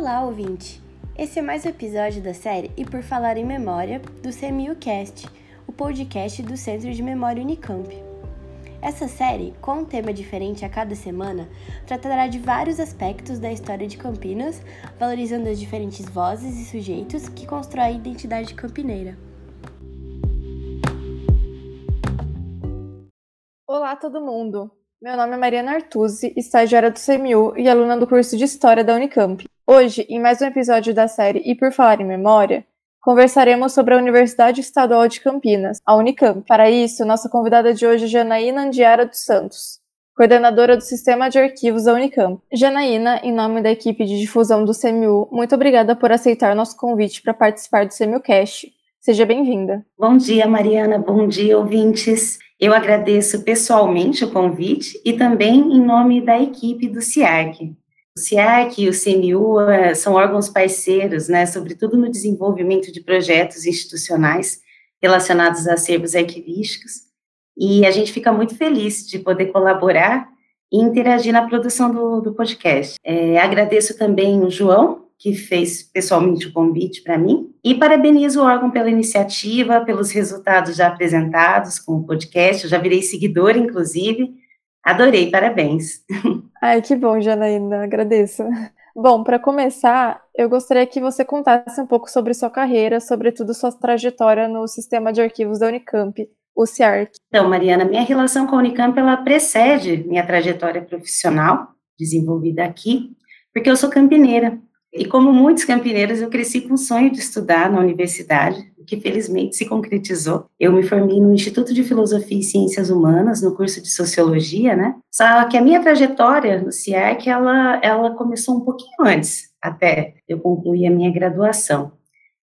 Olá, ouvinte! Esse é mais um episódio da série E Por Falar em Memória, do CMUcast, o podcast do Centro de Memória Unicamp. Essa série, com um tema diferente a cada semana, tratará de vários aspectos da história de Campinas, valorizando as diferentes vozes e sujeitos que constroem a identidade campineira. Olá, todo mundo! Meu nome é Mariana Artuzzi, estagiária do CMU e aluna do curso de História da Unicamp. Hoje, em mais um episódio da série E Por Falar em Memória, conversaremos sobre a Universidade Estadual de Campinas, a Unicamp. Para isso, nossa convidada de hoje é Janaína Andiara dos Santos, coordenadora do Sistema de Arquivos da Unicamp. Janaína, em nome da equipe de difusão do CMU, muito obrigada por aceitar nosso convite para participar do CMUcast. Seja bem-vinda. Bom dia, Mariana. Bom dia, ouvintes. Eu agradeço pessoalmente o convite e também em nome da equipe do CIARC. O CIARC e o CNU eh, são órgãos parceiros, né, sobretudo no desenvolvimento de projetos institucionais relacionados a acervos arquivísticos, e a gente fica muito feliz de poder colaborar e interagir na produção do, do podcast. É, agradeço também o João, que fez pessoalmente o convite para mim. E parabenizo o órgão pela iniciativa, pelos resultados já apresentados com o podcast. Eu já virei seguidora, inclusive. Adorei, parabéns. Ai, que bom, Janaína, agradeço. Bom, para começar, eu gostaria que você contasse um pouco sobre sua carreira, sobretudo sua trajetória no sistema de arquivos da Unicamp, o CIARC. Então, Mariana, minha relação com a Unicamp ela precede minha trajetória profissional desenvolvida aqui, porque eu sou campineira. E como muitos campineiros, eu cresci com o sonho de estudar na universidade, que felizmente se concretizou. Eu me formei no Instituto de Filosofia e Ciências Humanas, no curso de Sociologia, né? Só que a minha trajetória no CIARC, ela, ela começou um pouquinho antes, até eu concluir a minha graduação.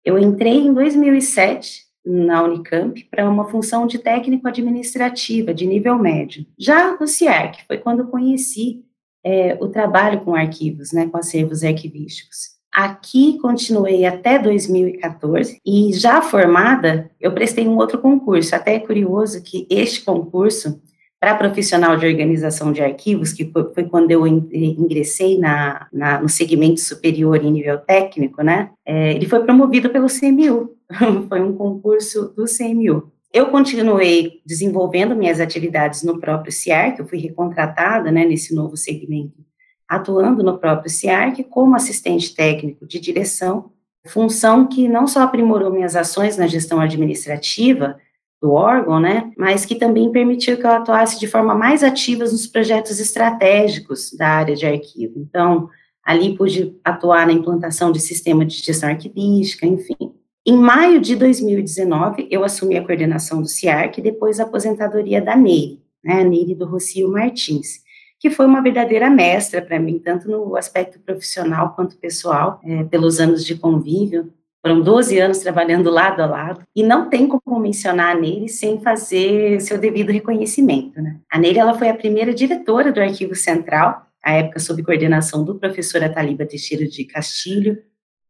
Eu entrei em 2007 na Unicamp para uma função de técnico administrativa de nível médio. Já no CIARC, foi quando eu conheci é, o trabalho com arquivos, né, com acervos arquivísticos. Aqui continuei até 2014 e já formada, eu prestei um outro concurso. Até é curioso que este concurso para profissional de organização de arquivos, que foi, quando eu ingressei na, na, no segmento superior em nível técnico, né? É, ele foi promovido pelo CMU, foi um concurso do CMU. Eu continuei desenvolvendo minhas atividades no próprio CIARC, eu fui recontratada né, nesse novo segmento, atuando no próprio CIARC como assistente técnico de direção, função que não só aprimorou minhas ações na gestão administrativa do órgão, né, mas que também permitiu que eu atuasse de forma mais ativa nos projetos estratégicos da área de arquivo. Então, ali pude atuar na implantação de sistema de gestão arquivística, enfim. Em maio de 2019, eu assumi a coordenação do CIARC depois a aposentadoria da Neire, né, Neire do Rocio Martins, que foi uma verdadeira mestra para mim, tanto no aspecto profissional quanto pessoal, é, pelos anos de convívio. Foram 12 anos trabalhando lado a lado, e não tem como mencionar a Neire sem fazer seu devido reconhecimento. Né? A Neire ela foi a primeira diretora do Arquivo Central, à época sob coordenação do professor Ataliba Teixeira de Castilho,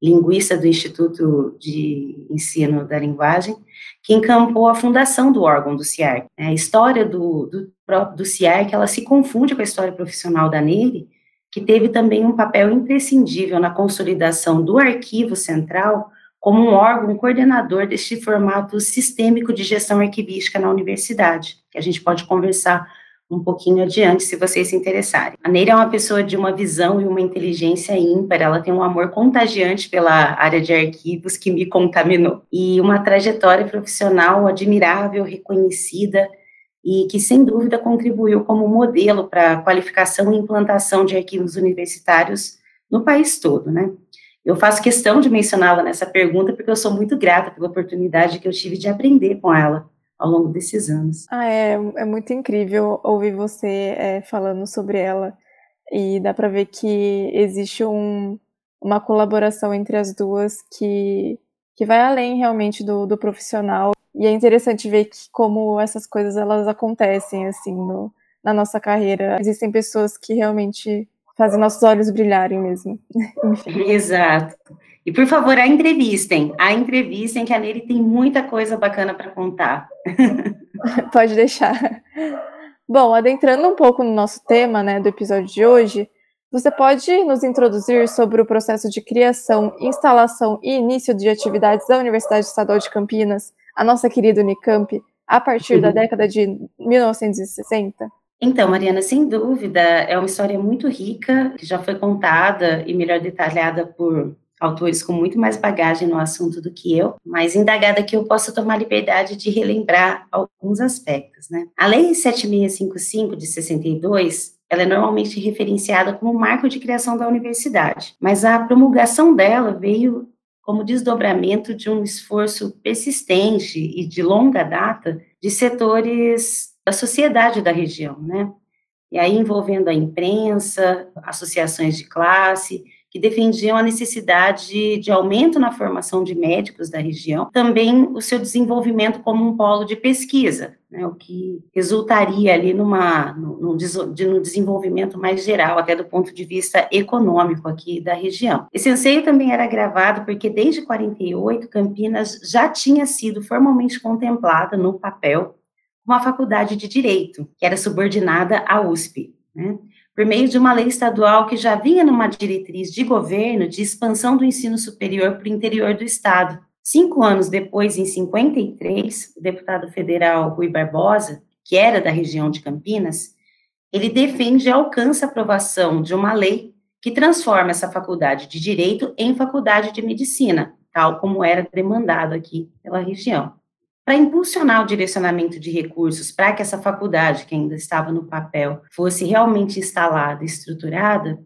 linguista do Instituto de Ensino da Linguagem, que encampou a fundação do órgão do CIARC. A história do, do, do CIARC, ela se confunde com a história profissional da Neire, que teve também um papel imprescindível na consolidação do arquivo central como um órgão coordenador deste formato sistêmico de gestão arquivística na universidade, que a gente pode conversar um pouquinho adiante, se vocês se interessarem. A Neira é uma pessoa de uma visão e uma inteligência ímpar, ela tem um amor contagiante pela área de arquivos que me contaminou, e uma trajetória profissional admirável, reconhecida, e que sem dúvida contribuiu como modelo para a qualificação e implantação de arquivos universitários no país todo, né? Eu faço questão de mencioná-la nessa pergunta porque eu sou muito grata pela oportunidade que eu tive de aprender com ela ao longo desses anos. Ah, é, é muito incrível ouvir você é, falando sobre ela e dá para ver que existe um, uma colaboração entre as duas que, que vai além realmente do, do profissional e é interessante ver que, como essas coisas elas acontecem assim no, na nossa carreira. Existem pessoas que realmente fazem nossos olhos brilharem mesmo. Exato. E por favor, a entrevistem, a entrevistem, que a Nery tem muita coisa bacana para contar. Pode deixar. Bom, adentrando um pouco no nosso tema, né, do episódio de hoje, Você pode nos introduzir sobre o processo de criação, instalação e início de atividades da Universidade Estadual de Campinas, a nossa querida Unicamp, a partir da década de 1960? Então, Mariana, sem dúvida, é uma história muito rica, que já foi contada e melhor detalhada por autores com muito mais bagagem no assunto do que eu, mas indagada que eu posso tomar liberdade de relembrar alguns aspectos, né? A Lei 7655 de 62, ela é normalmente referenciada como marco de criação da universidade, mas a promulgação dela veio como desdobramento de um esforço persistente e de longa data de setores da sociedade da região, né? E aí envolvendo a imprensa, associações de classe, que defendiam a necessidade de, aumento na formação de médicos da região, também o seu desenvolvimento como um polo de pesquisa, né, o que resultaria ali numa, num, num desenvolvimento mais geral, até do ponto de vista econômico aqui da região. Esse anseio também era agravado porque desde 48 Campinas já tinha sido formalmente contemplada no papel uma faculdade de direito, que era subordinada à USP. Né? Por meio de uma lei estadual que já vinha numa diretriz de governo de expansão do ensino superior para o interior do estado. Cinco anos depois, em 53, o deputado federal Rui Barbosa, que era da região de Campinas, ele defende e alcança a aprovação de uma lei que transforma essa faculdade de direito em faculdade de medicina, tal como era demandado aqui pela região. Para impulsionar o direcionamento de recursos para que essa faculdade, que ainda estava no papel, fosse realmente instalada estruturada,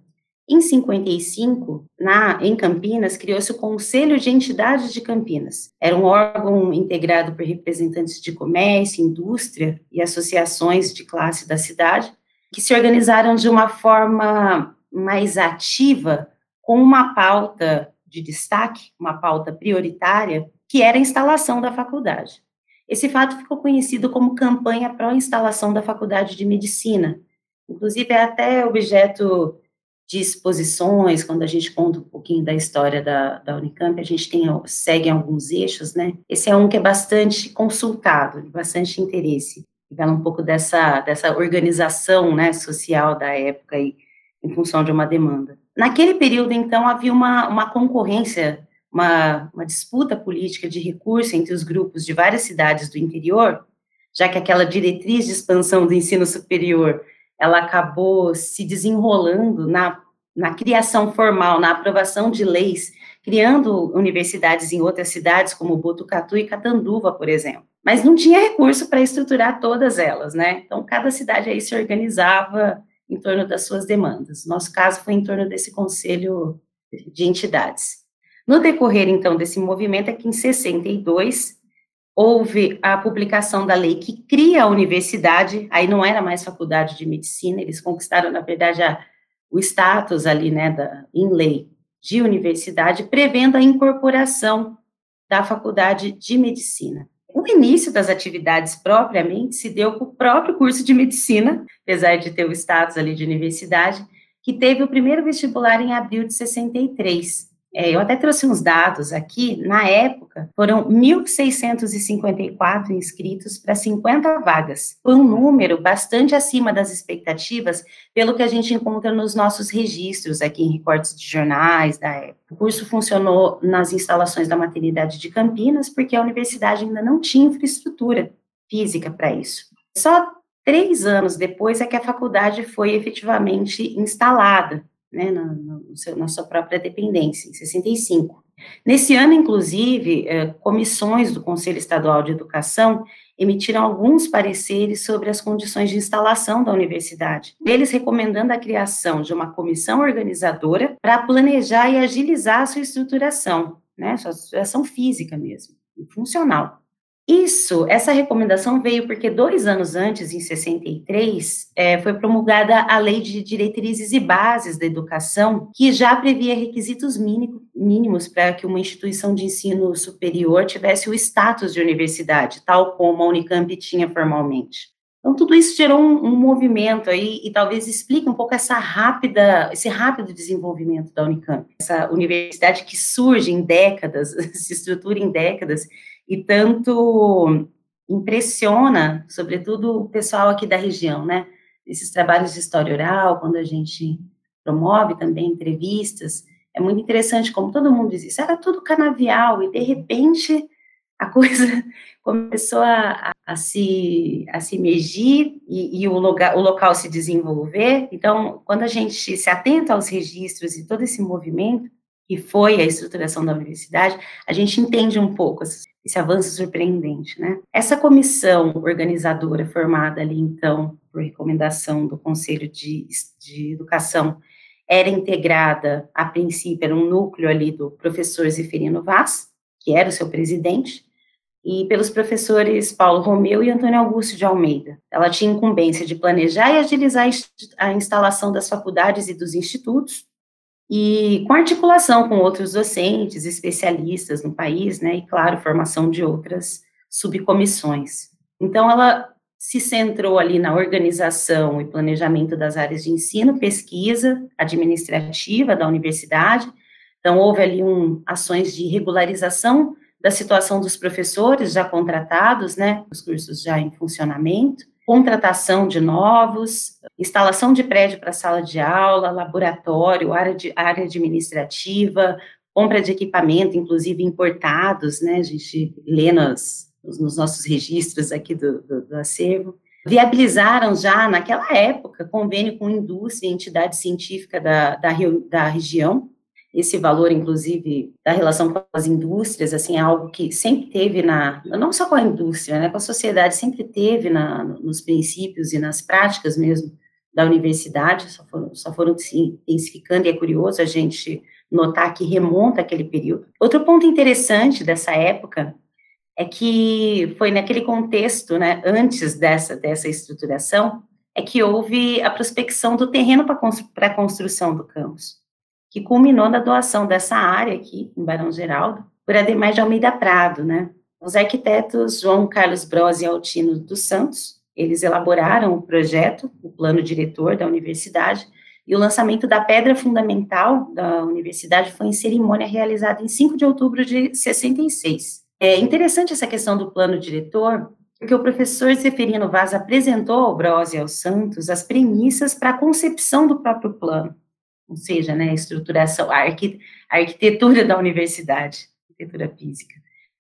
em 55, na, em Campinas, criou-se o Conselho de Entidades de Campinas. Era um órgão integrado por representantes de comércio, indústria e associações de classe da cidade, que se organizaram de uma forma mais ativa, com uma pauta de destaque, uma pauta prioritária, que era a instalação da faculdade. Esse fato ficou conhecido como campanha pró-instalação da Faculdade de Medicina. Inclusive, é até objeto de exposições, quando a gente conta um pouquinho da história da, da Unicamp, a gente tem, segue alguns eixos, né? Esse é um que é bastante consultado, de bastante interesse. Fala um pouco dessa, dessa organização né, social da época aí, em função de uma demanda. Naquele período, então, havia uma, uma concorrência uma, uma disputa política de recurso entre os grupos de várias cidades do interior, já que aquela diretriz de expansão do ensino superior ela acabou se desenrolando na, na criação formal, na aprovação de leis, criando universidades em outras cidades, como Botucatu e Catanduva, por exemplo. Mas não tinha recurso para estruturar todas elas, né? Então, cada cidade aí se organizava em torno das suas demandas. Nosso caso foi em torno desse conselho de entidades. No decorrer, então, desse movimento, é que em 62 houve a publicação da lei que cria a universidade, aí não era mais faculdade de medicina, eles conquistaram, na verdade, a, o status ali, né, da, em lei de universidade, prevendo a incorporação da faculdade de medicina. O início das atividades propriamente se deu com o próprio curso de medicina, apesar de ter o status ali de universidade, que teve o primeiro vestibular em abril de 63. É, eu até trouxe uns dados aqui. Na época, foram 1.654 inscritos para 50 vagas. Foi um número bastante acima das expectativas, pelo que a gente encontra nos nossos registros aqui em recortes de jornais da época. O curso funcionou nas instalações da maternidade de Campinas, porque a universidade ainda não tinha infraestrutura física para isso. Só três anos depois é que a faculdade foi efetivamente instalada né, na, seu, na sua própria dependência, em 65. Nesse ano, inclusive, eh, comissões do Conselho Estadual de Educação emitiram alguns pareceres sobre as condições de instalação da universidade, eles recomendando a criação de uma comissão organizadora para planejar e agilizar a sua estruturação, né, sua estruturação física mesmo, funcional. Isso, essa recomendação veio porque dois anos antes, em 63, é, foi promulgada a Lei de Diretrizes e Bases da Educação, que já previa requisitos mínimos para que uma instituição de ensino superior tivesse o status de universidade, tal como a Unicamp tinha formalmente. Então, tudo isso gerou um, um, movimento aí e talvez explique um pouco essa rápida, esse rápido desenvolvimento da Unicamp. Essa universidade que surge em décadas, se estrutura em décadas e tanto impressiona, sobretudo o pessoal aqui da região, né? Esses trabalhos de história oral, quando a gente promove também entrevistas, é muito interessante como todo mundo diz isso, era tudo canavial, e de repente a coisa começou a, a, se, a se emergir e, e o, lugar, o local se desenvolver. Então, quando a gente se atenta aos registros e todo esse movimento, que foi a estruturação da universidade, a gente entende um pouco esse avanço surpreendente, né? Essa comissão organizadora formada ali, então, por recomendação do Conselho de, de Educação, era integrada, a princípio, era um núcleo ali do professor Zeferino Vaz, que era o seu presidente, e pelos professores Paulo Romeu e Antônio Augusto de Almeida. Ela tinha incumbência de planejar e agilizar a instalação das faculdades e dos institutos, e com articulação com outros docentes, especialistas no país, né, e claro, formação de outras subcomissões. Então, ela se centrou ali na organização e planejamento das áreas de ensino, pesquisa, administrativa da universidade. Então, houve ali um, ações de regularização da situação dos professores já contratados, né, os cursos já em funcionamento, contratação de novos, instalação de prédio para sala de aula, laboratório, área, de, área administrativa, compra de equipamento, inclusive importados, né, a gente lê nos, nos nossos registros aqui do, do, do acervo, viabilizaram já, naquela época, convênio com indústria e entidade científica da, da, da região, esse valor, inclusive, da relação com as indústrias, assim, é algo que sempre teve na, não só com a indústria, né, com a sociedade, sempre teve na, nos princípios e nas práticas mesmo da universidade, só foram, só foram se intensificando, e é curioso a gente notar que remonta aquele período. Outro ponto interessante dessa época é que foi naquele contexto, né, antes dessa, dessa estruturação, é que houve a prospecção do terreno para a construção do campus que culminou na doação dessa área aqui, em Barão Geraldo, por Ademar de Almeida Prado, né? Os arquitetos João Carlos Bros e Altino dos Santos, eles elaboraram o projeto, o plano diretor da universidade, e o lançamento da pedra fundamental da universidade foi em cerimônia realizada em 5 de outubro de 66. É interessante essa questão do plano diretor, porque o professor Zeferino Vaz apresentou ao Bros e aos Santos as premissas para a concepção do próprio plano ou seja, né, a estruturação, a, arqui, a arquitetura da universidade, arquitetura física.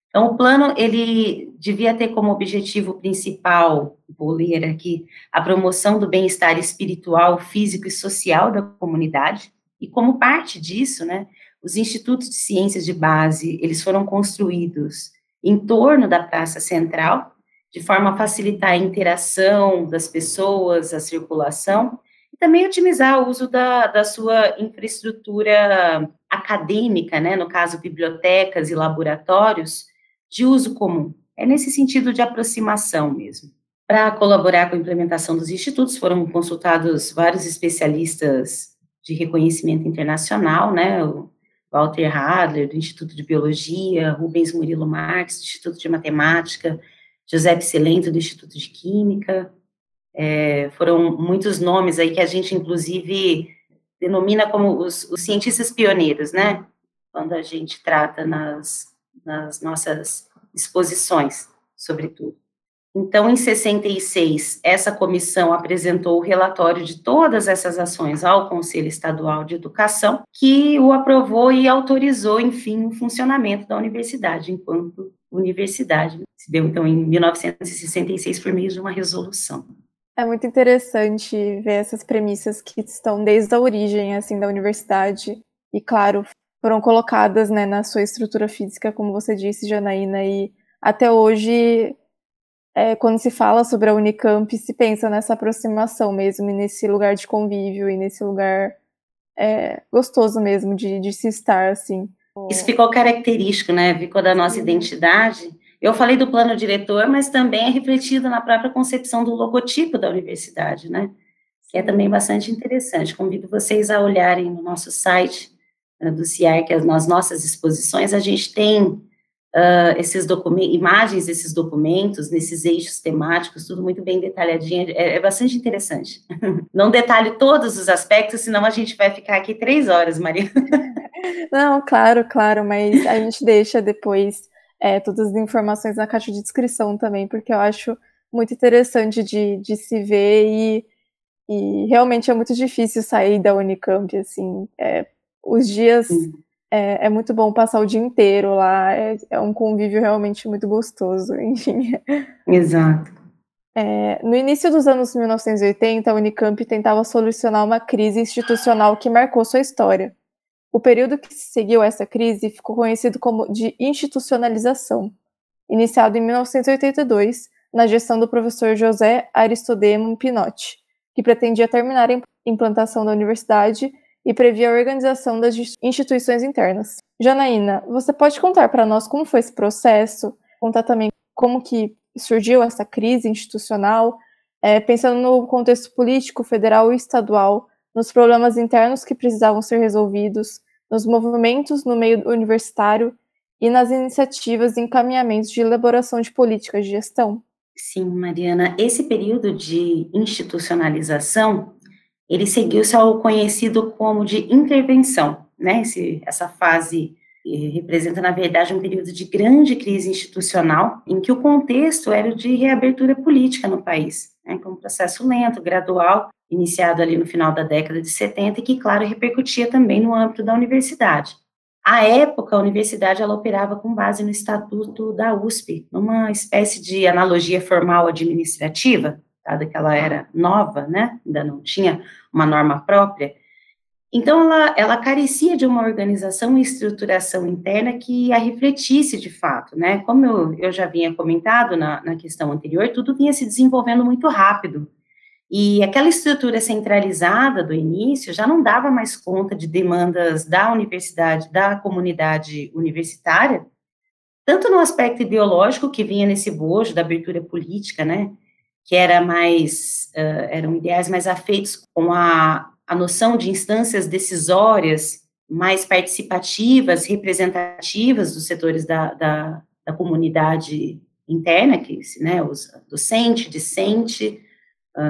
Então, o plano, ele devia ter como objetivo principal, vou ler aqui, a promoção do bem-estar espiritual, físico e social da comunidade, e como parte disso, né, os institutos de ciências de base, eles foram construídos em torno da praça central, de forma a facilitar a interação das pessoas, a circulação, também otimizar o uso da, da sua infraestrutura acadêmica, né, no caso, bibliotecas e laboratórios, de uso comum. É nesse sentido de aproximação mesmo. Para colaborar com a implementação dos institutos, foram consultados vários especialistas de reconhecimento internacional, né, o Walter Hadler, do Instituto de Biologia, Rubens Murilo Marques, do Instituto de Matemática, José Celento, do Instituto de Química, é, foram muitos nomes aí que a gente, inclusive, denomina como os, os cientistas pioneiros, né? Quando a gente trata nas, nas nossas exposições, sobretudo. Então, em 66, essa comissão apresentou o relatório de todas essas ações ao Conselho Estadual de Educação, que o aprovou e autorizou, enfim, o funcionamento da universidade enquanto universidade. Se deu, então, em 1966, por meio de uma resolução. É muito interessante ver essas premissas que estão desde a origem assim da universidade e claro foram colocadas né, na sua estrutura física, como você disse, Janaína, e até hoje é, quando se fala sobre a Unicamp se pensa nessa aproximação mesmo e nesse lugar de convívio e nesse lugar é, gostoso mesmo de, de se estar assim. Isso ficou característico, né? Ficou da nossa identidade eu falei do plano diretor, mas também é refletido na própria concepção do logotipo da universidade, né? Que é também bastante interessante. Convido vocês a olharem no nosso site uh, do CIAR, que é nas nossas exposições, a gente tem uh, esses documentos, imagens desses documentos, nesses eixos temáticos, tudo muito bem detalhadinho, é, é bastante interessante. Não detalhe todos os aspectos, senão a gente vai ficar aqui três horas, Maria. Não, claro, claro, mas a gente deixa depois é, todas as informações na caixa de descrição também, porque eu acho muito interessante de, de se ver e, E realmente é muito difícil sair da Unicamp, assim. É, os dias é, é, muito bom passar o dia inteiro lá, é, é um convívio realmente muito gostoso, enfim. Exato. É, no início dos anos 1980, a Unicamp tentava solucionar uma crise institucional que marcou sua história. O período que seguiu essa crise ficou conhecido como de institucionalização, iniciado em 1982, na gestão do professor José Aristodemo Pinotti, que pretendia terminar a implantação da universidade e previa a organização das instituições internas. Janaína, você pode contar para nós como foi esse processo? Contar também como que surgiu essa crise institucional, é, pensando no contexto político, federal e estadual, nos problemas internos que precisavam ser resolvidos, nos movimentos no meio universitário e nas iniciativas e encaminhamentos de elaboração de políticas de gestão? Sim, Mariana, esse período de institucionalização, ele seguiu-se ao conhecido como de intervenção, né? Esse, essa fase representa, na verdade, um período de grande crise institucional, em que o contexto era o de reabertura política no país, né, com um processo lento, gradual, iniciado ali no final da década de 70, e que, claro, repercutia também no âmbito da universidade. À época, a universidade ela operava com base no estatuto da USP, numa espécie de analogia formal administrativa, dado que ela era nova, né, ainda não tinha uma norma própria, então, ela, ela carecia de uma organização e estruturação interna que a refletisse de fato, né? Como eu, eu já vinha comentado na, na questão anterior, tudo vinha se desenvolvendo muito rápido. E aquela estrutura centralizada do início já não dava mais conta de demandas da universidade, da comunidade universitária, tanto no aspecto ideológico que vinha nesse bojo da abertura política, né? Que era mais, uh, eram ideais mais afeitos com a a noção de instâncias decisórias mais participativas, representativas dos setores da, da, da comunidade interna, que né, os docente, discente,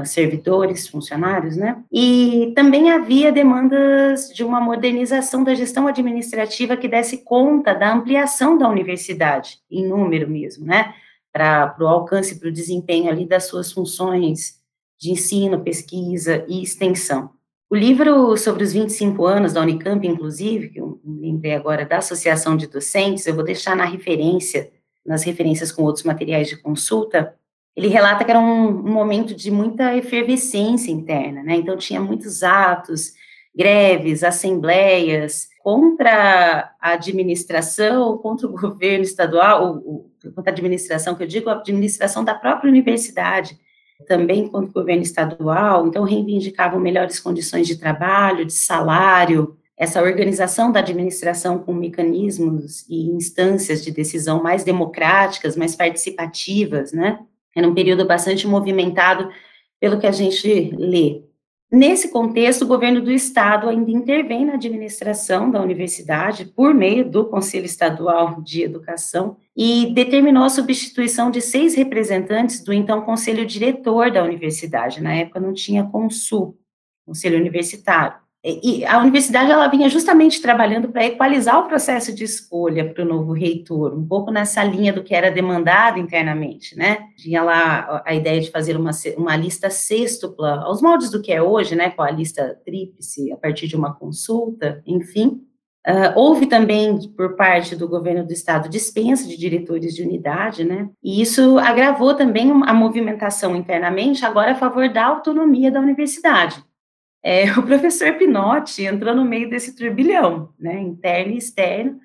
servidores, funcionários, né? E também havia demandas de uma modernização da gestão administrativa que desse conta da ampliação da universidade, em número mesmo, né? Para o alcance, para o desempenho ali das suas funções de ensino, pesquisa e extensão. O livro sobre os 25 anos da Unicamp, inclusive, que eu lembrei agora da Associação de Docentes, eu vou deixar na referência, nas referências com outros materiais de consulta, ele relata que era um, um momento de muita efervescência interna, né? Então tinha muitos atos, greves, assembleias contra a administração, contra o governo estadual, ou, contra a administração, que eu digo a administração da própria universidade, também quanto governo estadual, então reivindicavam melhores condições de trabalho, de salário, essa organização da administração com mecanismos e instâncias de decisão mais democráticas, mais participativas, né? Era um período bastante movimentado pelo que a gente lê. Nesse contexto, o governo do estado ainda intervém na administração da universidade por meio do Conselho Estadual de Educação e determinou a substituição de seis representantes do então Conselho Diretor da universidade. Na época não tinha consul, Conselho Universitário. E a universidade ela vinha justamente trabalhando para equalizar o processo de escolha para o novo reitor, um pouco nessa linha do que era demandado internamente, né? Tinha lá a ideia de fazer uma, uma lista sextupla, aos moldes do que é hoje, né? Com a lista tríplice, a partir de uma consulta, enfim. Uh, houve também, por parte do governo do estado, dispensa de diretores de unidade, né? E isso agravou também a movimentação internamente, agora a favor da autonomia da universidade é, o professor Pinotti entrou no meio desse turbilhão, né, interno e externo,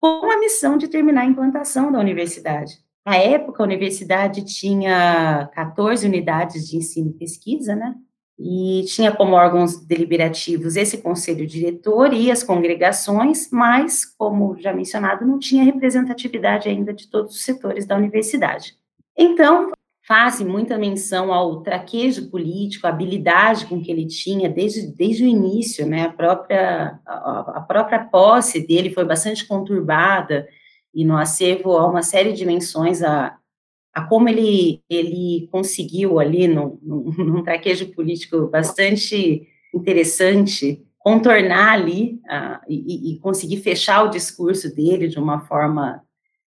com a missão de terminar a implantação da universidade. Na época, a universidade tinha 14 unidades de ensino e pesquisa, né, e tinha como órgãos deliberativos esse conselho diretor e as congregações, mas, como já mencionado, não tinha representatividade ainda de todos os setores da universidade. Então, faz muita menção ao traquejo político, a habilidade com que ele tinha desde, desde o início, né, a própria, a, própria posse dele foi bastante conturbada, e no acervo há uma série de menções a, a como ele, ele conseguiu ali, num, num, traquejo político bastante interessante, contornar ali e, e conseguir fechar o discurso dele de uma forma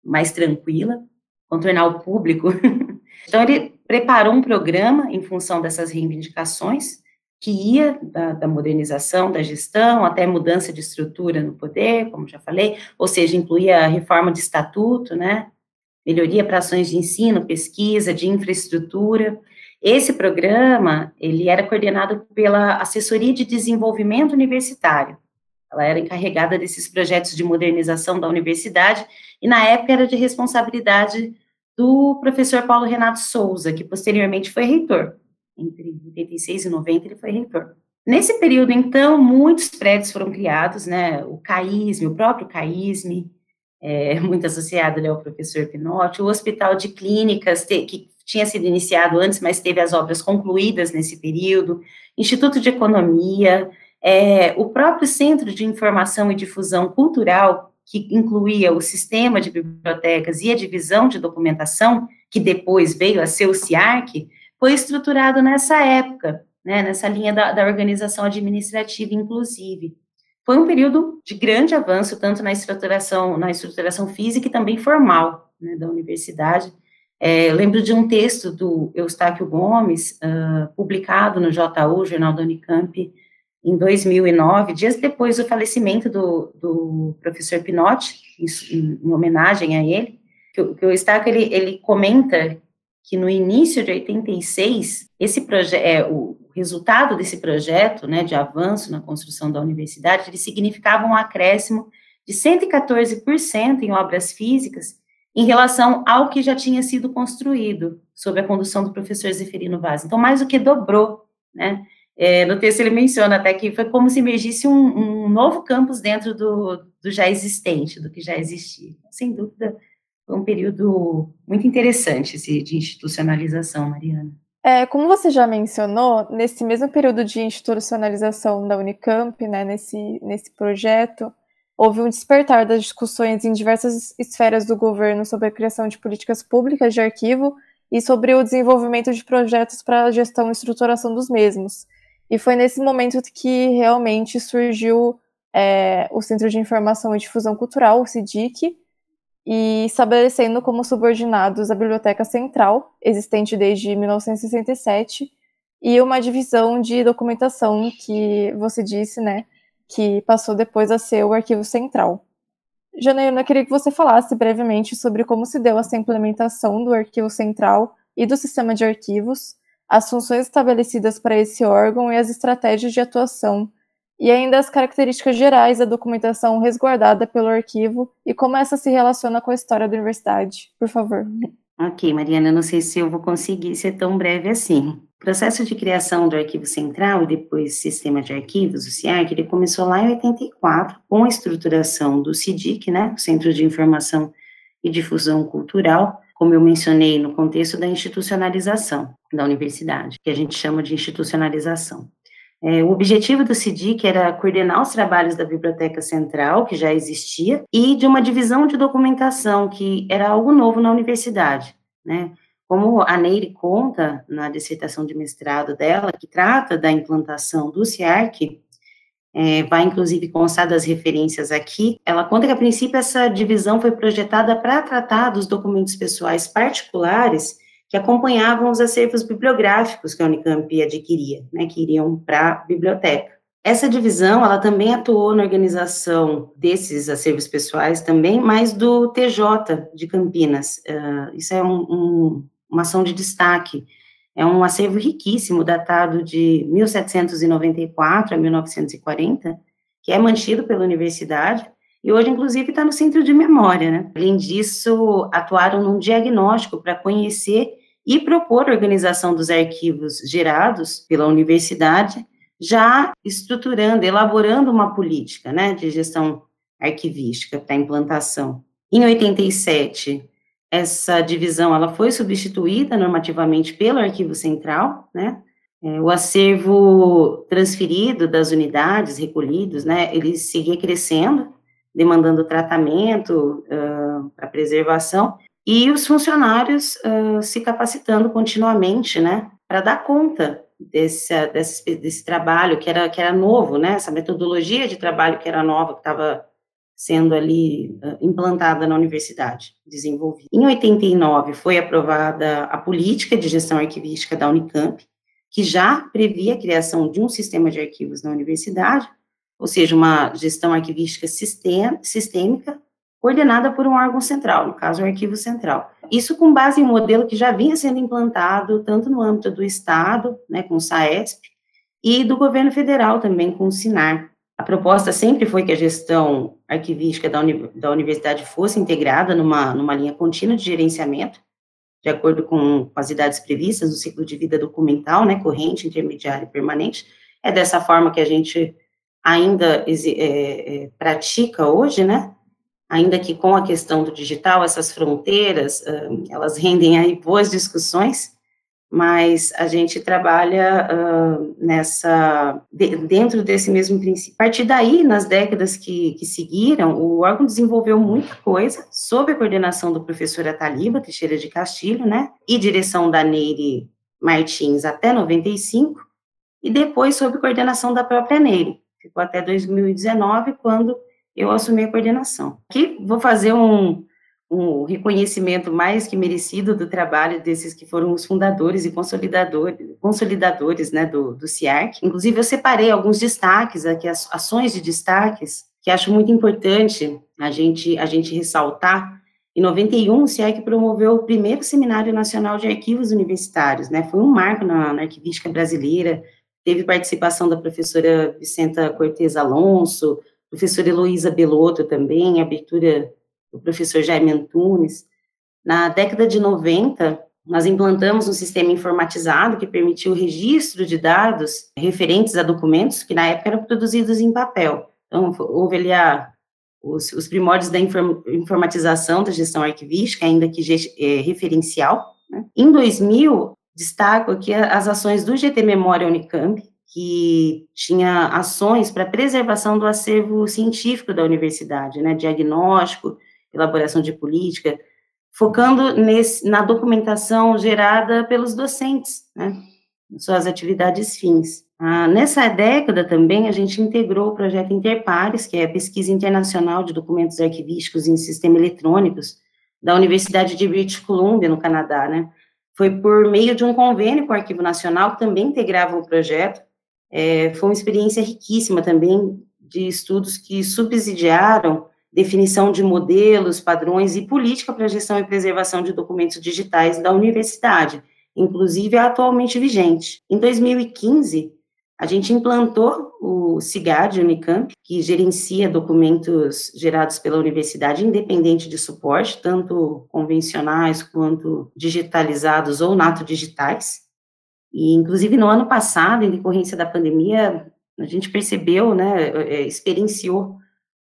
mais tranquila, contornar o público Então, ele preparou um programa em função dessas reivindicações, que ia da, da, modernização da gestão até mudança de estrutura no poder, como já falei, ou seja, incluía a reforma de estatuto, né, melhoria para ações de ensino, pesquisa, de infraestrutura. Esse programa, ele era coordenado pela Assessoria de Desenvolvimento Universitário. Ela era encarregada desses projetos de modernização da universidade e na época era de responsabilidade do professor Paulo Renato Souza, que posteriormente foi reitor. Entre 86 e 90 ele foi reitor. Nesse período, então, muitos prédios foram criados, né, o CAISME, o próprio CAISME, é, muito associado né, ao professor Pinotti, o Hospital de Clínicas, que tinha sido iniciado antes, mas teve as obras concluídas nesse período, Instituto de Economia, é, o próprio Centro de Informação e Difusão Cultural, que incluía o sistema de bibliotecas e a divisão de documentação, que depois veio a ser o CIARC, foi estruturado nessa época, né, nessa linha da, da organização administrativa, inclusive. Foi um período de grande avanço, tanto na estruturação, na estruturação física e também formal né, da universidade. É, lembro de um texto do Eustáquio Gomes, uh, publicado no JU, Jornal da Unicamp, em 2009, dias depois do falecimento do, do professor Pinotti, em, em, homenagem a ele, que, que o Eustáquio, ele, ele comenta que no início de 86, esse é, o resultado desse projeto, né, de avanço na construção da universidade, ele significava um acréscimo de 114% em obras físicas em relação ao que já tinha sido construído sob a condução do professor Zeferino Vaz. Então, mais do que dobrou, né? É, no texto ele menciona até que foi como se emergisse um, um novo campus dentro do, do, já existente, do que já existia. Sem dúvida, foi um período muito interessante esse de institucionalização, Mariana. É, como você já mencionou, nesse mesmo período de institucionalização da Unicamp, né, nesse, nesse projeto, houve um despertar das discussões em diversas esferas do governo sobre a criação de políticas públicas de arquivo e sobre o desenvolvimento de projetos para a gestão e estruturação dos mesmos. E foi nesse momento que realmente surgiu é, o Centro de Informação e Difusão Cultural, o CIDIC, e estabelecendo como subordinados a Biblioteca Central, existente desde 1967, e uma divisão de documentação que você disse, né, que passou depois a ser o Arquivo Central. Janeiro, eu queria que você falasse brevemente sobre como se deu essa implementação do Arquivo Central e do sistema de arquivos, as funções estabelecidas para esse órgão e as estratégias de atuação e ainda as características gerais da documentação resguardada pelo arquivo e como essa se relaciona com a história da universidade. Por favor. Ok, Mariana, não sei se eu vou conseguir ser tão breve assim. O processo de criação do Arquivo Central e depois Sistema de Arquivos, o CIARC, ele começou lá em 84, com a estruturação do CIDIC, né, Centro de Informação e Difusão Cultural, como eu mencionei no contexto da institucionalização da universidade, que a gente chama de institucionalização. É, o objetivo do CIDIC era coordenar os trabalhos da Biblioteca Central, que já existia, e de uma divisão de documentação, que era algo novo na universidade, né? Como a Neire conta na dissertação de mestrado dela, que trata da implantação do CIARC, é, vai inclusive constar das referências aqui, ela conta que a princípio essa divisão foi projetada para tratar dos documentos pessoais particulares que acompanhavam os acervos bibliográficos que a Unicamp adquiria, né, que iriam para a biblioteca. Essa divisão, ela também atuou na organização desses acervos pessoais também, mas do TJ de Campinas. Uh, isso é um, um, uma ação de destaque. É um acervo riquíssimo, datado de 1794 a 1940, que é mantido pela universidade, e hoje, inclusive, está no Centro de Memória. Né? Além disso, atuaram num diagnóstico para conhecer e propor organização dos arquivos gerados pela universidade, já estruturando, elaborando uma política né, de gestão arquivística para implantação. Em 87, essa divisão ela foi substituída normativamente pelo Arquivo Central, né? É, o acervo transferido das unidades recolhidos, né, ele seguia crescendo, demandando tratamento uh, para preservação, e os funcionários uh, se capacitando continuamente, né, para dar conta desse, desse, desse, trabalho que era, que era novo, né, essa metodologia de trabalho que era nova, que estava sendo ali uh, implantada na universidade, desenvolvida. Em 89 foi aprovada a política de gestão arquivística da Unicamp, que já previa a criação de um sistema de arquivos na universidade, ou seja, uma gestão arquivística sistêmica, coordenada por um órgão central, no caso, o Arquivo Central. Isso com base em um modelo que já vinha sendo implantado tanto no âmbito do Estado, né, com o SAESP, e do governo federal também, com o SINAR. A proposta sempre foi que a gestão arquivística da, uni da universidade fosse integrada numa, numa linha contínua de gerenciamento, de acordo com, as idades previstas no ciclo de vida documental, né, corrente, intermediário e permanente. É dessa forma que a gente ainda é, é, pratica hoje, né, ainda que com a questão do digital, essas fronteiras, elas rendem aí boas discussões, mas a gente trabalha nessa, de, dentro desse mesmo princípio. A partir daí, nas décadas que, que seguiram, o órgão desenvolveu muita coisa, sob a coordenação do professor Ataliba Teixeira de Castilho, né, e direção da Neire Martins até 95, e depois sob coordenação da própria Neire, ficou até 2019, quando eu assumi a coordenação. Aqui vou fazer um, um reconhecimento mais que merecido do trabalho desses que foram os fundadores e consolidadores, consolidadores né, do, do CIARC. Inclusive, eu separei alguns destaques aqui, as ações de destaques, que acho muito importante a gente, a gente ressaltar. Em 91, o CIARC promoveu o primeiro Seminário Nacional de Arquivos Universitários, né? Foi um marco na, na arquivística brasileira, teve participação da professora Vicenta Cortez Alonso, professora Heloísa Belotto também, abertura do professor Jaime Antunes. Na década de 90, nós implantamos um sistema informatizado que permitiu o registro de dados referentes a documentos que na época eram produzidos em papel. Então, houve ali a, os, os primórdios da inform, informatização da gestão arquivística, ainda que é, referencial. Né? Em 2000, destaco aqui as ações do GT Memória Unicamp, que tinha ações para preservação do acervo científico da universidade, né, diagnóstico, elaboração de política, focando nesse, na documentação gerada pelos docentes, né, suas atividades fins. Ah, nessa década também a gente integrou o projeto Interpares, que é a pesquisa internacional de documentos arquivísticos em sistemas eletrônicos da Universidade de British Columbia, no Canadá, né, foi por meio de um convênio com o Arquivo Nacional, que também integrava o projeto, é, foi uma experiência riquíssima também de estudos que subsidiaram definição de modelos, padrões e política para gestão e preservação de documentos digitais da universidade, inclusive a atualmente vigente. Em 2015, a gente implantou o CIGAD Unicamp, que gerencia documentos gerados pela universidade, independente de suporte, tanto convencionais quanto digitalizados ou nato digitais. E, inclusive, no ano passado, em decorrência da pandemia, a gente percebeu, né, é, experienciou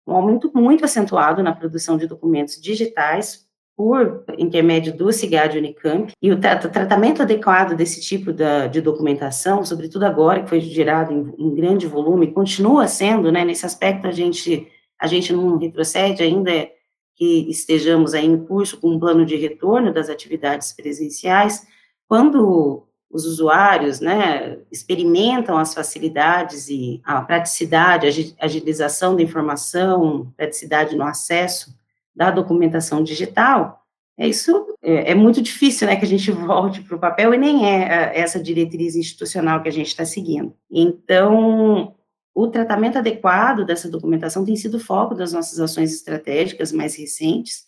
um aumento muito acentuado na produção de documentos digitais por intermédio do CIGAD Unicamp, e o, tra tratamento adequado desse tipo da, de documentação, sobretudo agora que foi gerado em, grande volume, continua sendo, né, nesse aspecto a gente, a gente não retrocede ainda que estejamos aí em curso com um plano de retorno das atividades presenciais, quando os usuários, né, experimentam as facilidades e a praticidade, a agilização da informação, praticidade no acesso da documentação digital, é isso é, é muito difícil, né, que a gente volte para o papel e nem é, é essa diretriz institucional que a gente está seguindo. Então, o tratamento adequado dessa documentação tem sido foco das nossas ações estratégicas mais recentes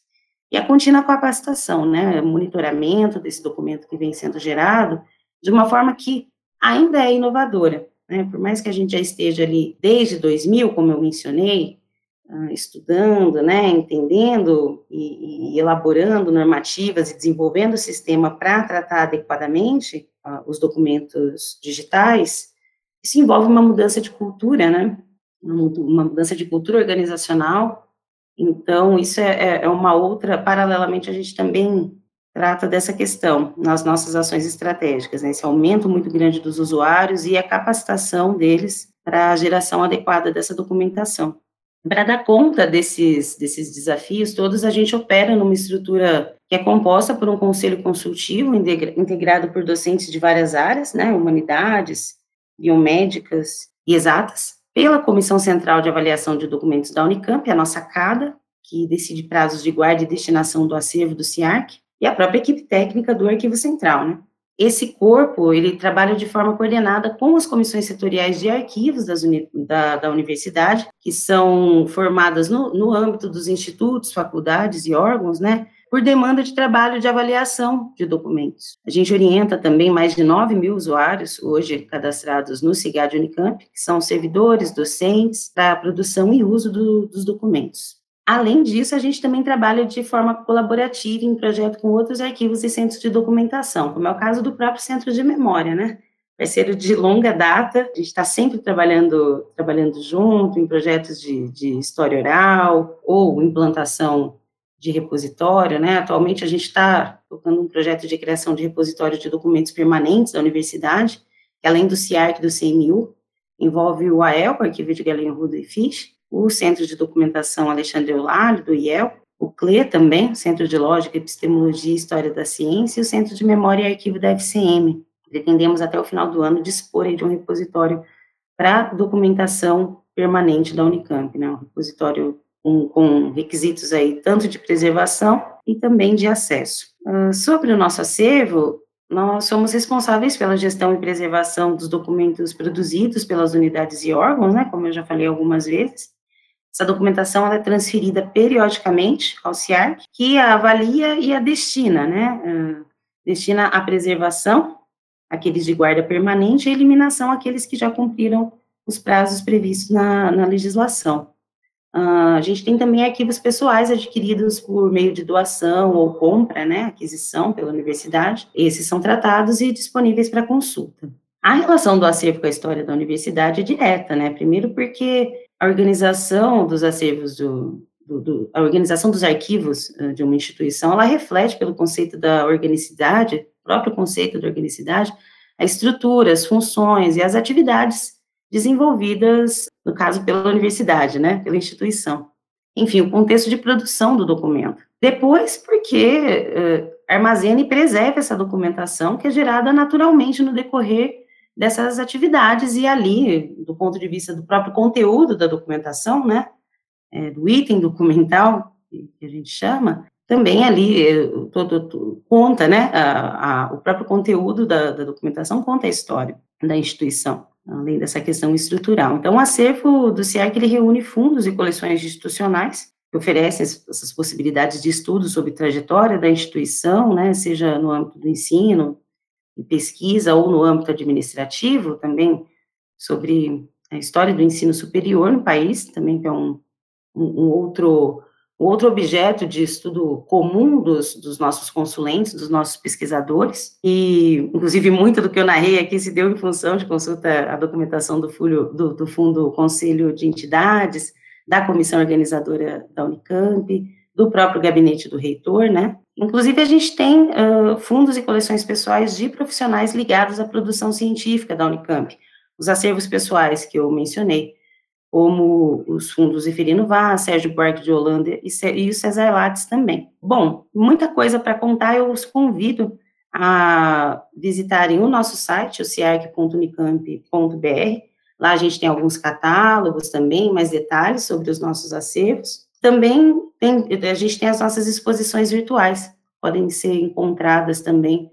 e a contínua capacitação, né, monitoramento desse documento que vem sendo gerado de uma forma que ainda é inovadora. Né? Por mais que a gente já esteja ali desde 2000, como eu mencionei, uh, estudando, né, entendendo e, e, elaborando normativas e desenvolvendo o sistema para tratar adequadamente uh, os documentos digitais, isso envolve uma mudança de cultura, né? Uma mudança de cultura organizacional. Então, isso é, é, é uma outra, paralelamente, a gente também trata dessa questão nas nossas ações estratégicas, né, esse aumento muito grande dos usuários e a capacitação deles para a geração adequada dessa documentação. Para dar conta desses, desses desafios todos, a gente opera numa estrutura que é composta por um conselho consultivo integrado por docentes de várias áreas, né, humanidades, biomédicas e exatas, pela Comissão Central de Avaliação de Documentos da Unicamp, a nossa CADA, que decide prazos de guarda e destinação do acervo do CIARC, e a própria equipe técnica do Arquivo Central, né? esse corpo, ele trabalha de forma coordenada com as comissões setoriais de arquivos uni da, da, universidade, que são formadas no, no âmbito dos institutos, faculdades e órgãos, né, por demanda de trabalho de avaliação de documentos. A gente orienta também mais de 9 mil usuários, hoje cadastrados no CIGAD Unicamp, que são servidores, docentes, para a produção e uso do, dos documentos. Além disso, a gente também trabalha de forma colaborativa em projeto com outros arquivos e centros de documentação, como é o caso do próprio Centro de Memória, né? Parceiro de longa data, a gente está sempre trabalhando, trabalhando junto em projetos de, de história oral ou implantação de repositório, né? Atualmente a gente está tocando um projeto de criação de repositório de documentos permanentes da universidade, que além do CIARC e do CMU, envolve o AEL, o Arquivo de Galinha Ruda e Fish, o Centro de Documentação Alexandre Eulalio, do IEL, o CLE também, Centro de Lógica, Epistemologia e História da Ciência, e o Centro de Memória e Arquivo da FCM. Pretendemos até o final do ano dispor de um repositório para documentação permanente da Unicamp, né, um repositório com, com, requisitos aí tanto de preservação e também de acesso. Uh, sobre o nosso acervo, nós somos responsáveis pela gestão e preservação dos documentos produzidos pelas unidades e órgãos, né, como eu já falei algumas vezes, essa documentação é transferida periodicamente ao CIARC, que a avalia e a destina, né? Uh, destina a preservação, aqueles de guarda permanente, e eliminação, aqueles que já cumpriram os prazos previstos na, na legislação. Uh, a gente tem também arquivos pessoais adquiridos por meio de doação ou compra, né, aquisição pela universidade. Esses são tratados e disponíveis para consulta. A relação do acervo com a história da universidade é direta, né? Primeiro porque a organização dos acervos do, do, do, a organização dos arquivos uh, de uma instituição, ela reflete pelo conceito da organicidade, próprio conceito da organicidade, a estrutura, as funções e as atividades desenvolvidas, no caso, pela universidade, né, pela instituição. Enfim, o contexto de produção do documento. Depois, porque uh, armazena e preserva essa documentação que é gerada naturalmente no decorrer dessas atividades e ali, do ponto de vista do próprio conteúdo da documentação, né, é, do item documental, que a gente chama, também ali é, todo, conta, né, a, a, o próprio conteúdo da, da, documentação conta a história da instituição, além dessa questão estrutural. Então, o acervo do CIAC, ele reúne fundos e coleções institucionais que oferecem essas possibilidades de estudo sobre trajetória da instituição, né, seja no âmbito do ensino, e pesquisa ou no âmbito administrativo, também sobre a história do ensino superior no país, também que é um, um, um outro, um outro objeto de estudo comum dos, dos nossos consulentes, dos nossos pesquisadores, e inclusive muito do que eu narrei aqui se deu em função de consulta à documentação do, fulho, do, do Fundo Conselho de Entidades, da comissão organizadora da Unicamp, do próprio gabinete do reitor, né? Inclusive, a gente tem uh, fundos e coleções pessoais de profissionais ligados à produção científica da Unicamp. Os acervos pessoais que eu mencionei, como os fundos Eferino Vaz, Sérgio Buarque de Holanda e, e o Cesar Lattes também. Bom, muita coisa para contar, eu os convido a visitarem o nosso site, o ciarc.unicamp.br. Lá a gente tem alguns catálogos também, mais detalhes sobre os nossos acervos. Também tem, a gente tem as nossas exposições virtuais, podem ser encontradas também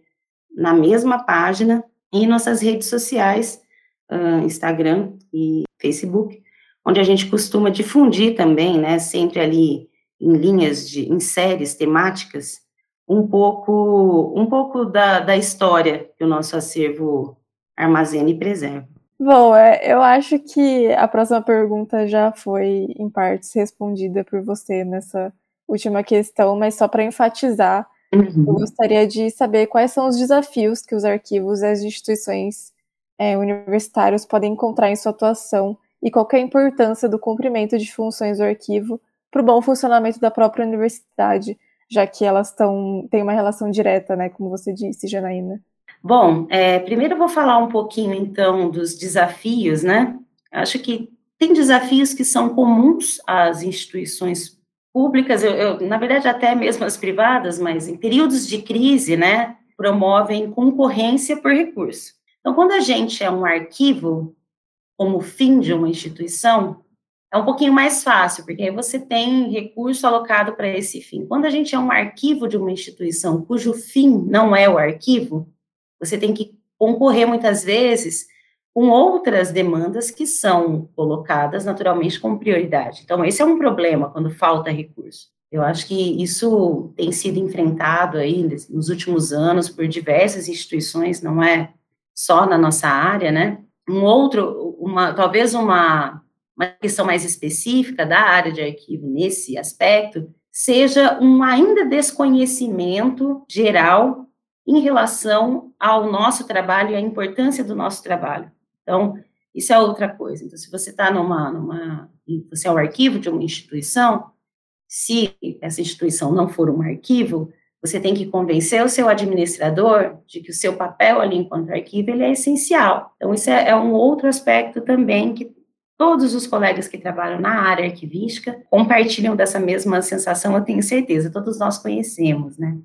na mesma página e em nossas redes sociais, uh, Instagram e Facebook, onde a gente costuma difundir também, né, sempre ali em linhas de, em séries temáticas, um pouco, um pouco da, da história que o nosso acervo armazena e preserva. Bom, é, eu acho que a próxima pergunta já foi, em partes, respondida por você nessa última questão, mas só para enfatizar, uhum. eu gostaria de saber quais são os desafios que os arquivos e as instituições é, universitárias podem encontrar em sua atuação e qual é a importância do cumprimento de funções do arquivo para o bom funcionamento da própria universidade, já que elas tão, têm uma relação direta, né, como você disse, Janaína. Bom, é, primeiro eu vou falar um pouquinho, então, dos desafios, né? Acho que tem desafios que são comuns às instituições públicas, eu, eu, na verdade, até mesmo as privadas, mas em períodos de crise, né, promovem concorrência por recurso. Então, quando a gente é um arquivo, como fim de uma instituição, é um pouquinho mais fácil, porque aí você tem recurso alocado para esse fim. Quando a gente é um arquivo de uma instituição cujo fim não é o arquivo, você tem que concorrer muitas vezes com outras demandas que são colocadas naturalmente como prioridade. Então, esse é um problema quando falta recurso. Eu acho que isso tem sido enfrentado aí nos últimos anos por diversas instituições, não é só na nossa área, né? Um outro, uma, talvez uma, uma questão mais específica da área de arquivo nesse aspecto, seja um ainda desconhecimento geral em relação ao nosso trabalho e à importância do nosso trabalho. Então, isso é outra coisa. Então, se você está numa, numa, você é o arquivo de uma instituição, se essa instituição não for um arquivo, você tem que convencer o seu administrador de que o seu papel ali enquanto arquivo ele é essencial. Então, isso é, é um outro aspecto também que todos os colegas que trabalham na área arquivística compartilham dessa mesma sensação, eu tenho certeza, todos nós conhecemos, né?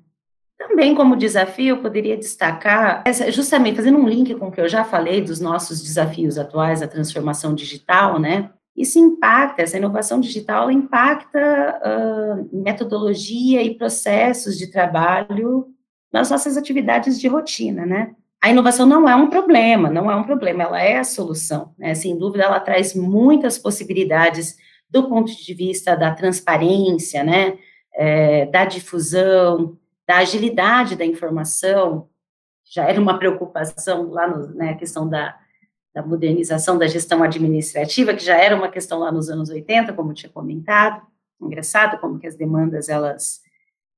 Também como desafio, eu poderia destacar, justamente fazendo um link com o que eu já falei dos nossos desafios atuais, a transformação digital, né? Isso impacta, essa inovação digital impacta uh, metodologia e processos de trabalho nas nossas atividades de rotina, né? A inovação não é um problema, não é um problema, ela é a solução, né? Sem dúvida, ela traz muitas possibilidades do ponto de vista da transparência, né? É, da difusão, da agilidade da informação, já era uma preocupação lá na né, questão da, da modernização da gestão administrativa, que já era uma questão lá nos anos 80, como tinha comentado, engraçado como que as demandas, elas,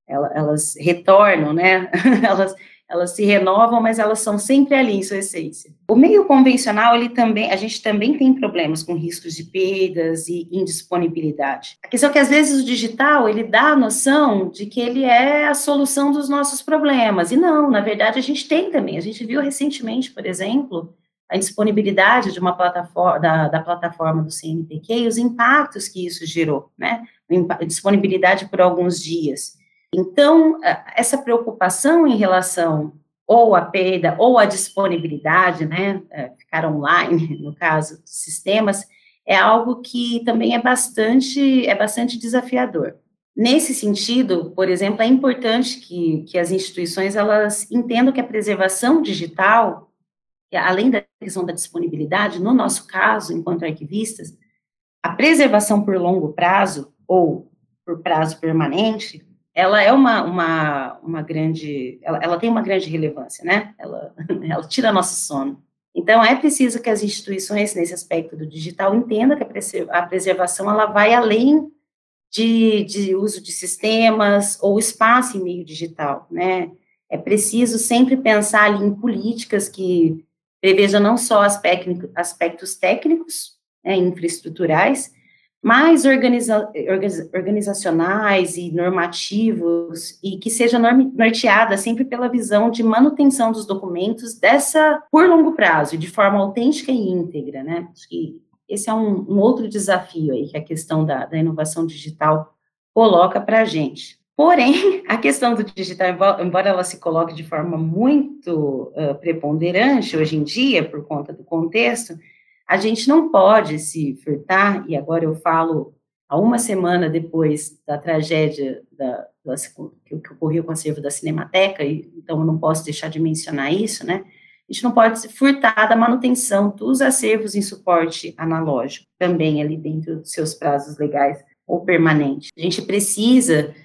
elas, elas retornam, né, elas, elas se renovam, mas elas são sempre ali em sua essência. O meio convencional, ele também, a gente também tem problemas com riscos de perdas e indisponibilidade. A questão é que às vezes o digital, ele dá a noção de que ele é a solução dos nossos problemas, e não, na verdade a gente tem também, a gente viu recentemente, por exemplo, a disponibilidade de uma plataforma, da, da plataforma do CNPq e os impactos que isso gerou, né, disponibilidade por alguns dias, então, essa preocupação em relação ou à perda ou à disponibilidade, né, é, ficar online, no caso dos sistemas, é algo que também é bastante, é bastante desafiador. Nesse sentido, por exemplo, é importante que, que as instituições elas entendam que a preservação digital, além da questão da disponibilidade, no nosso caso, enquanto arquivistas, a preservação por longo prazo ou por prazo permanente ela é uma, uma, uma grande, ela, ela tem uma grande relevância, né? Ela, ela tira nosso sono. Então, é preciso que as instituições, nesse aspecto do digital, entendam que a preservação, ela vai além de, de uso de sistemas ou espaço em meio digital, né? É preciso sempre pensar ali em políticas que prevejam não só aspectos técnicos, né, infraestruturais, mais organiza, organizacionais e normativos e que seja norteada sempre pela visão de manutenção dos documentos dessa por longo prazo, de forma autêntica e íntegra, né? Que esse é um, um outro desafio aí que a questão da, da inovação digital coloca para a gente. Porém, a questão do digital, embora ela se coloque de forma muito uh, preponderante hoje em dia, por conta do contexto, a gente não pode se furtar, e agora eu falo a uma semana depois da tragédia da, da, que, ocorreu com o acervo da Cinemateca, e, então eu não posso deixar de mencionar isso, né? A gente não pode se furtar da manutenção dos acervos em suporte analógico, também ali dentro dos seus prazos legais ou permanentes. A gente precisa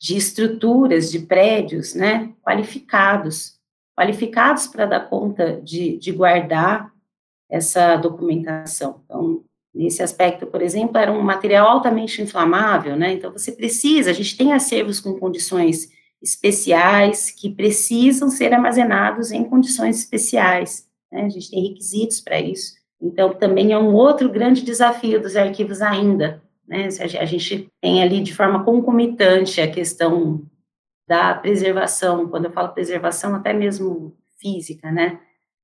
de estruturas, de prédios, né, qualificados, qualificados para dar conta de, de guardar essa documentação. Então, nesse aspecto, por exemplo, era um material altamente inflamável, né? Então, você precisa, a gente tem acervos com condições especiais que precisam ser armazenados em condições especiais, né? A gente tem requisitos para isso. Então, também é um outro grande desafio dos arquivos ainda, né? A gente tem ali de forma concomitante a questão da preservação, quando eu falo preservação, até mesmo física, né?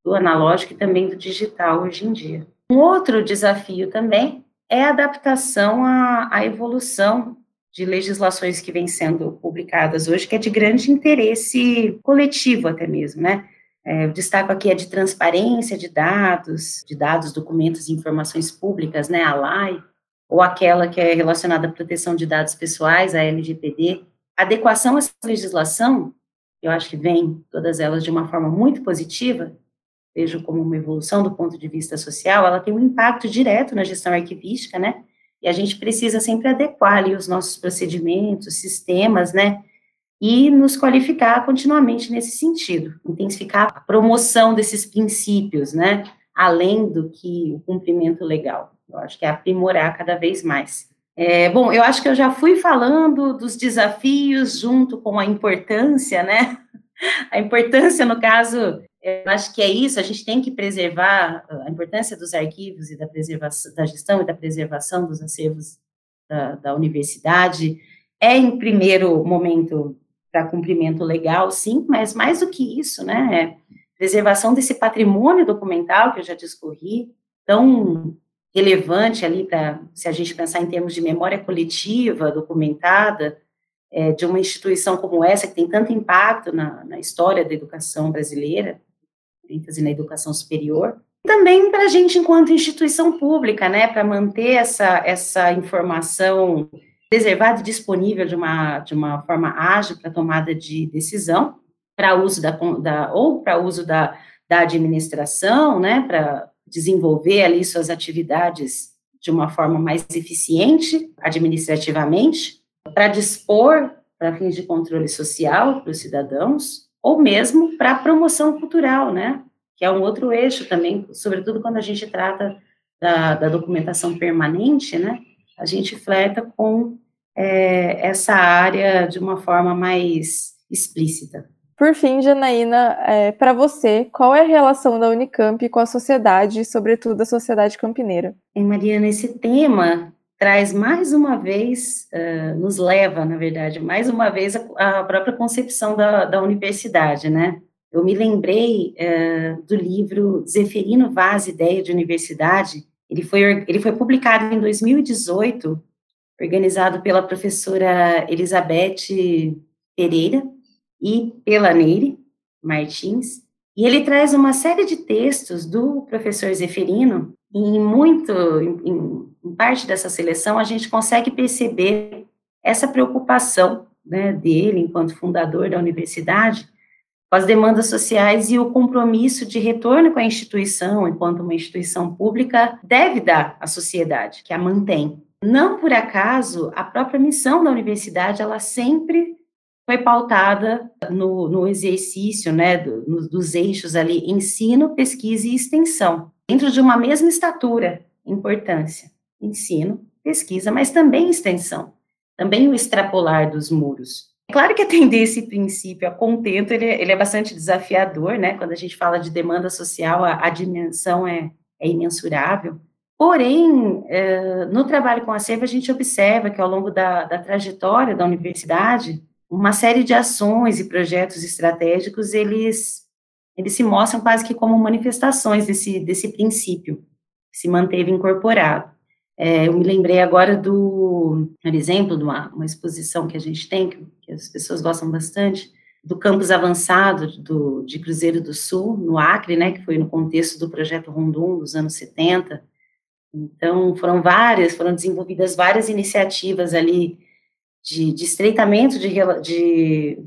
Do analógico e também do digital hoje em dia. Um outro desafio também é a adaptação à, à evolução de legislações que vêm sendo publicadas hoje, que é de grande interesse coletivo até mesmo, né? É, eu destaco aqui a de transparência de dados, de dados, documentos e informações públicas, né, a LAI, ou aquela que é relacionada à proteção de dados pessoais, a LGPD. Adequação a essa legislação eu acho que vem todas elas de uma forma muito positiva, vejo como uma evolução do ponto de vista social, ela tem um impacto direto na gestão arquivística, né? E a gente precisa sempre adequar ali os nossos procedimentos, sistemas, né? E nos qualificar continuamente nesse sentido, intensificar a promoção desses princípios, né? Além do que o cumprimento legal. Eu acho que é aprimorar cada vez mais. É, bom, eu acho que eu já fui falando dos desafios junto com a importância, né? A importância, no caso, eu acho que é isso, a gente tem que preservar a importância dos arquivos e da preservação, da gestão e da preservação dos acervos da, da universidade. É, em primeiro momento, para cumprimento legal, sim, mas mais do que isso, né? É preservação desse patrimônio documental que eu já discorri, tão relevante ali para, se a gente pensar em termos de memória coletiva, documentada, é, de uma instituição como essa, que tem tanto impacto na, na história da educação brasileira, ênfase na educação superior, também para a gente enquanto instituição pública, né, para manter essa, essa informação preservada e disponível de uma, de uma forma ágil para tomada de decisão, para uso da, da ou para uso da, da administração, né, para desenvolver ali suas atividades de uma forma mais eficiente administrativamente, para dispor para fins de controle social para os cidadãos, ou mesmo para promoção cultural, né? Que é um outro eixo também, sobretudo quando a gente trata da, da documentação permanente, né? A gente flerta com é, essa área de uma forma mais explícita. Por fim, Janaína, é, para você, qual é a relação da Unicamp com a sociedade, sobretudo a sociedade campineira? Em Mariana, esse tema traz mais uma vez, uh, nos leva, na verdade, mais uma vez a, a própria concepção da, da, universidade, né? Eu me lembrei uh, do livro Zeferino Vaz, Ideia de Universidade, ele foi, ele foi publicado em 2018, organizado pela professora Elizabeth Pereira, e pela Neire Martins, e ele traz uma série de textos do professor Zeferino, e muito, em, em parte dessa seleção, a gente consegue perceber essa preocupação né, dele, enquanto fundador da universidade, com as demandas sociais e o compromisso de retorno com a instituição, enquanto uma instituição pública, deve dar à sociedade, que a mantém. Não por acaso, a própria missão da universidade, ela sempre foi pautada no, no exercício né, do, dos eixos ali ensino, pesquisa e extensão, dentro de uma mesma estatura, importância, ensino, pesquisa, mas também extensão, também o extrapolar dos muros. É claro que atender esse princípio a contento, ele, ele é bastante desafiador, né, quando a gente fala de demanda social, a, a dimensão é, é imensurável, Porém, é, no trabalho com a SEV, a gente observa que ao longo da, da trajetória da universidade, uma série de ações e projetos estratégicos, eles, eles se mostram quase que como manifestações desse, desse princípio, que se manteve incorporado. É, eu me lembrei agora do, por exemplo, de uma, uma exposição que a gente tem, que, que, as pessoas gostam bastante, do campus avançado do, de Cruzeiro do Sul, no Acre, né, que foi no contexto do projeto Rondon dos anos 70. Então, foram várias, foram desenvolvidas várias iniciativas ali de, de estreitamento de, de,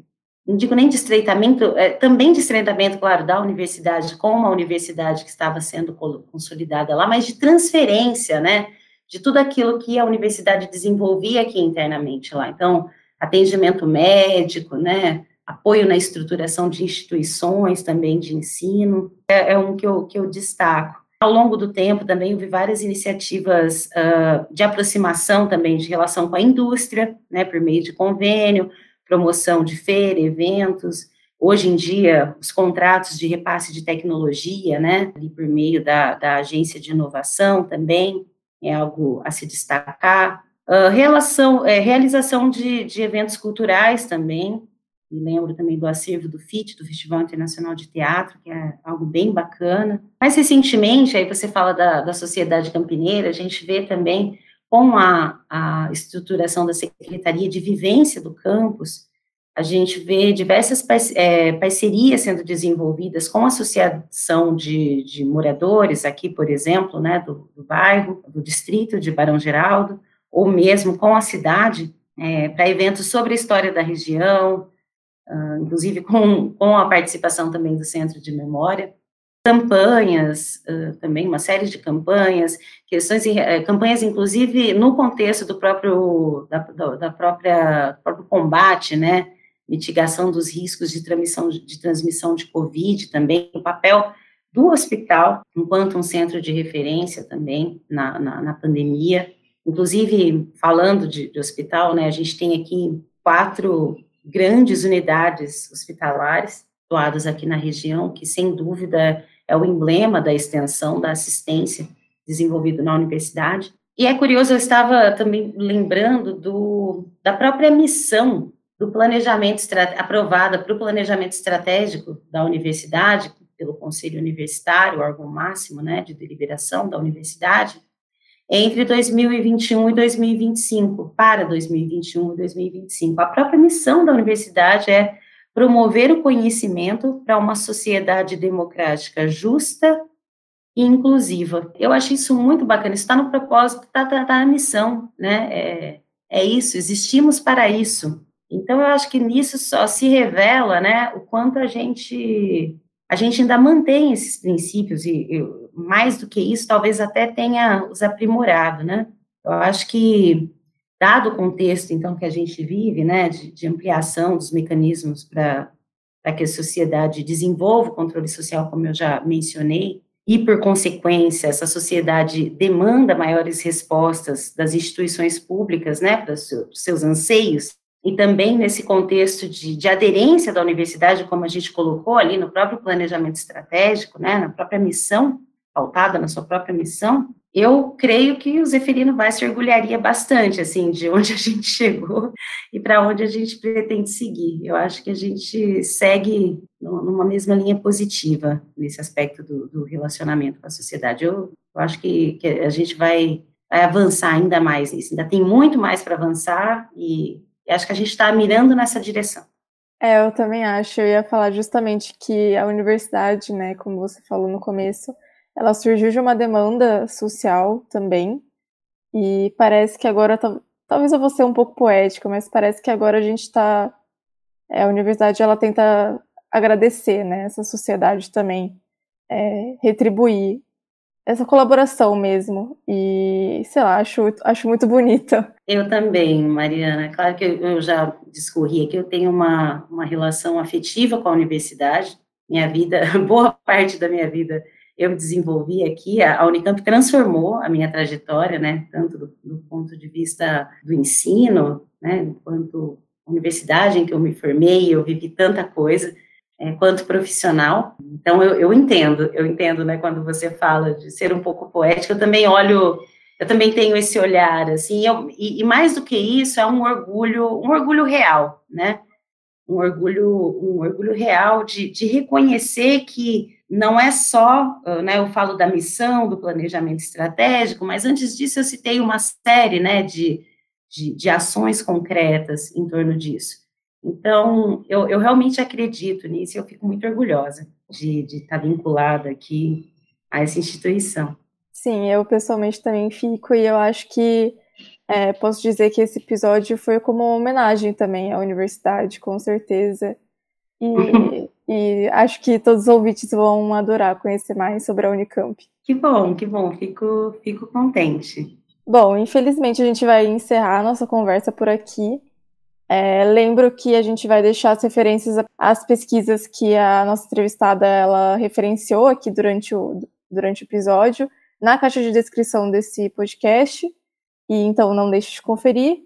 não digo nem de estreitamento, é, também de estreitamento, claro, da universidade com uma universidade que estava sendo consolidada lá, mas de transferência, né, de tudo aquilo que a universidade desenvolvia aqui internamente lá. Então, atendimento médico, né, apoio na estruturação de instituições também de ensino, é, é um que eu, que eu destaco. Ao longo do tempo, também houve várias iniciativas uh, de aproximação também de relação com a indústria, né, por meio de convênio, promoção de feira, eventos. Hoje em dia, os contratos de repasse de tecnologia, né, por meio da, da agência de inovação também, é algo a se destacar. Uh, relação, é, realização de, de eventos culturais também, me lembro também do acervo do FIT, do Festival Internacional de Teatro, que é algo bem bacana. Mais recentemente, aí você fala da, da sociedade campineira, a gente vê também com a, a estruturação da Secretaria de Vivência do campus, a gente vê diversas é, parcerias sendo desenvolvidas com a associação de, de moradores aqui, por exemplo, né, do, do, bairro, do distrito de Barão Geraldo, ou mesmo com a cidade, é, para eventos sobre a história da região, uh, inclusive com, com a participação também do Centro de Memória, campanhas, uh, também uma série de campanhas, questões, uh, campanhas inclusive no contexto do próprio, da, da própria, próprio combate, né, mitigação dos riscos de transmissão de, transmissão de Covid também, o papel do hospital enquanto um centro de referência também na, na, na pandemia, inclusive falando de, de hospital, né, a gente tem aqui quatro grandes unidades hospitalares situadas aqui na região, que sem dúvida é o emblema da extensão da assistência desenvolvido na universidade. E é curioso, eu estava também lembrando do, da própria missão do planejamento aprovada para o planejamento estratégico da universidade pelo Conselho Universitário, órgão máximo, né, de deliberação da universidade, entre 2021 e 2025, para 2021 e 2025. A própria missão da universidade é promover o conhecimento para uma sociedade democrática justa e inclusiva. Eu acho isso muito bacana, isso está no propósito, está tá, tá na missão, né? É, é isso, existimos para isso. Então, eu acho que nisso só se revela, né, o quanto a gente, a gente ainda mantém esses princípios, e, mais do que isso, talvez até tenha os aprimorado, né? Eu acho que dado o contexto, então, que a gente vive, né, de, de ampliação dos mecanismos para que a sociedade desenvolva o controle social, como eu já mencionei, e, por consequência, essa sociedade demanda maiores respostas das instituições públicas, né, para os seus anseios, e também nesse contexto de, de, aderência da universidade, como a gente colocou ali no próprio planejamento estratégico, né, na própria missão, pautada na sua própria missão, eu creio que o Zeferino vai se orgulharia bastante, assim, de onde a gente chegou e para onde a gente pretende seguir. Eu acho que a gente segue numa mesma linha positiva nesse aspecto do, do relacionamento com a sociedade. Eu, eu acho que, que, a gente vai, vai, avançar ainda mais nisso. Ainda tem muito mais para avançar e, e acho que a gente está mirando nessa direção. É, eu também acho. Eu ia falar justamente que a universidade, né, como você falou no começo, ela surgiu de uma demanda social também, e parece que agora, talvez eu vou ser um pouco poética, mas parece que agora a gente está, é, a universidade ela tenta agradecer, né, essa sociedade também, é, retribuir essa colaboração mesmo, e sei lá, acho, acho muito bonita. Eu também, Mariana, claro que eu já discorri aqui, eu tenho uma, uma relação afetiva com a universidade, minha vida, boa parte da minha vida eu desenvolvi aqui, a Unicamp transformou a minha trajetória, né, tanto do, do ponto de vista do ensino, né, quanto universidade em que eu me formei, eu vivi tanta coisa, é, quanto profissional. Então, eu, eu entendo, eu entendo, né, quando você fala de ser um pouco poética, eu também olho, eu também tenho esse olhar, assim, eu, e, e mais do que isso, é um orgulho, um orgulho real, né, um orgulho, um orgulho real de, de reconhecer que não é só, né, eu falo da missão, do planejamento estratégico, mas antes disso eu citei uma série, né, de, de, de ações concretas em torno disso. Então, eu, eu realmente acredito nisso e eu fico muito orgulhosa de, de estar vinculada aqui a essa instituição. Sim, eu pessoalmente também fico e eu acho que é, posso dizer que esse episódio foi como uma homenagem também à universidade, com certeza. E, e acho que todos os ouvintes vão adorar conhecer mais sobre a Unicamp. Que bom, que bom, fico, fico contente. Bom, infelizmente a gente vai encerrar a nossa conversa por aqui. É, lembro que a gente vai deixar as referências às pesquisas que a nossa entrevistada ela referenciou aqui durante o, durante o episódio na caixa de descrição desse podcast. E então não deixe de conferir.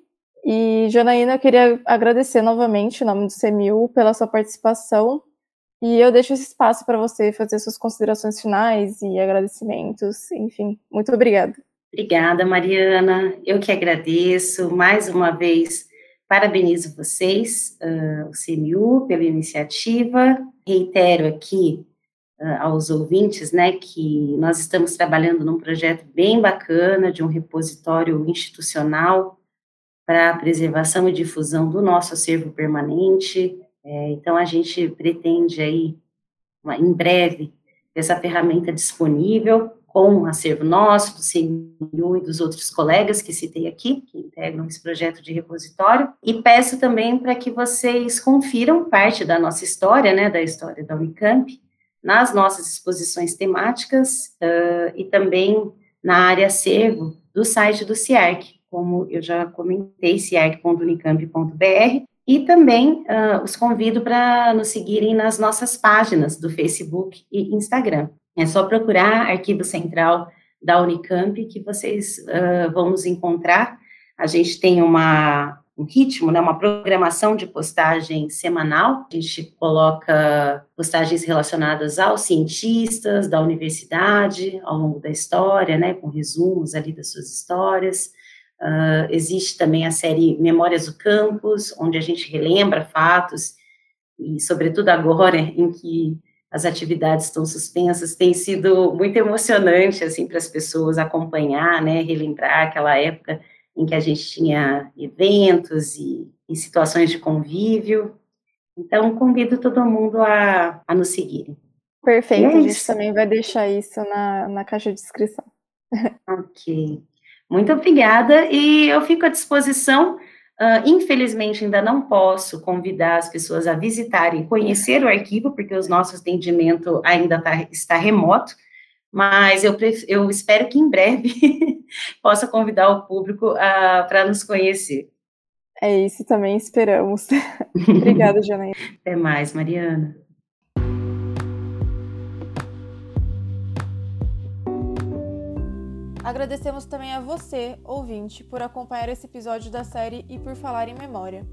E, Janaína, eu queria agradecer novamente em nome do CEMIL pela sua participação. E eu deixo esse espaço para você fazer suas considerações finais e agradecimentos. Enfim, muito obrigada. Obrigada, Mariana. Eu que agradeço. Mais uma vez, parabenizo vocês, uh, o CMU, pela iniciativa. Reitero aqui aos ouvintes, né, que nós estamos trabalhando num projeto bem bacana de um repositório institucional para a preservação e difusão do nosso acervo permanente. É, então, a gente pretende aí, uma, em breve, essa ferramenta disponível com um acervo nosso, do CMU e dos outros colegas que citei aqui, que integram esse projeto de repositório, e peço também para que vocês confiram parte da nossa história, né, da história da Unicamp, nas nossas exposições temáticas uh, e também na área acervo do site do CIARC, como eu já comentei, ciarc.unicamp.br, e também uh, os convido para nos seguirem nas nossas páginas do Facebook e Instagram. É só procurar Arquivo Central da Unicamp que vocês uh, vão nos encontrar. A gente tem uma, um ritmo, né, uma programação de postagem semanal. A gente coloca postagens relacionadas aos cientistas da universidade ao longo da história, né, com resumos ali das suas histórias. Uh, existe também a série Memórias do Campus, onde a gente relembra fatos, e sobretudo agora em que as atividades estão suspensas, tem sido muito emocionante, assim, para as pessoas acompanhar, né, relembrar aquela época em que a gente tinha eventos e, e situações de convívio. Então, convido todo mundo a, a nos seguirem. Perfeito, é a gente também vai deixar isso na, na caixa de descrição. ok. Muito obrigada, e eu fico à disposição Uh, infelizmente, ainda não posso convidar as pessoas a visitarem, conhecer o arquivo, porque o nosso atendimento ainda tá, está remoto, mas eu, eu espero que em breve possa convidar o público uh, para nos conhecer. É isso, também esperamos. Obrigada, Janaína. Até mais, Mariana. Agradecemos também a você, ouvinte, por acompanhar esse episódio da série e por falar em memória.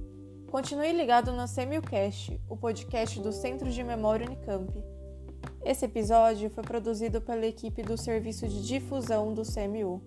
Continue ligado no Semilcast, o podcast do Centro de Memória Unicamp. Esse episódio foi produzido pela equipe do Serviço de Difusão do CMU.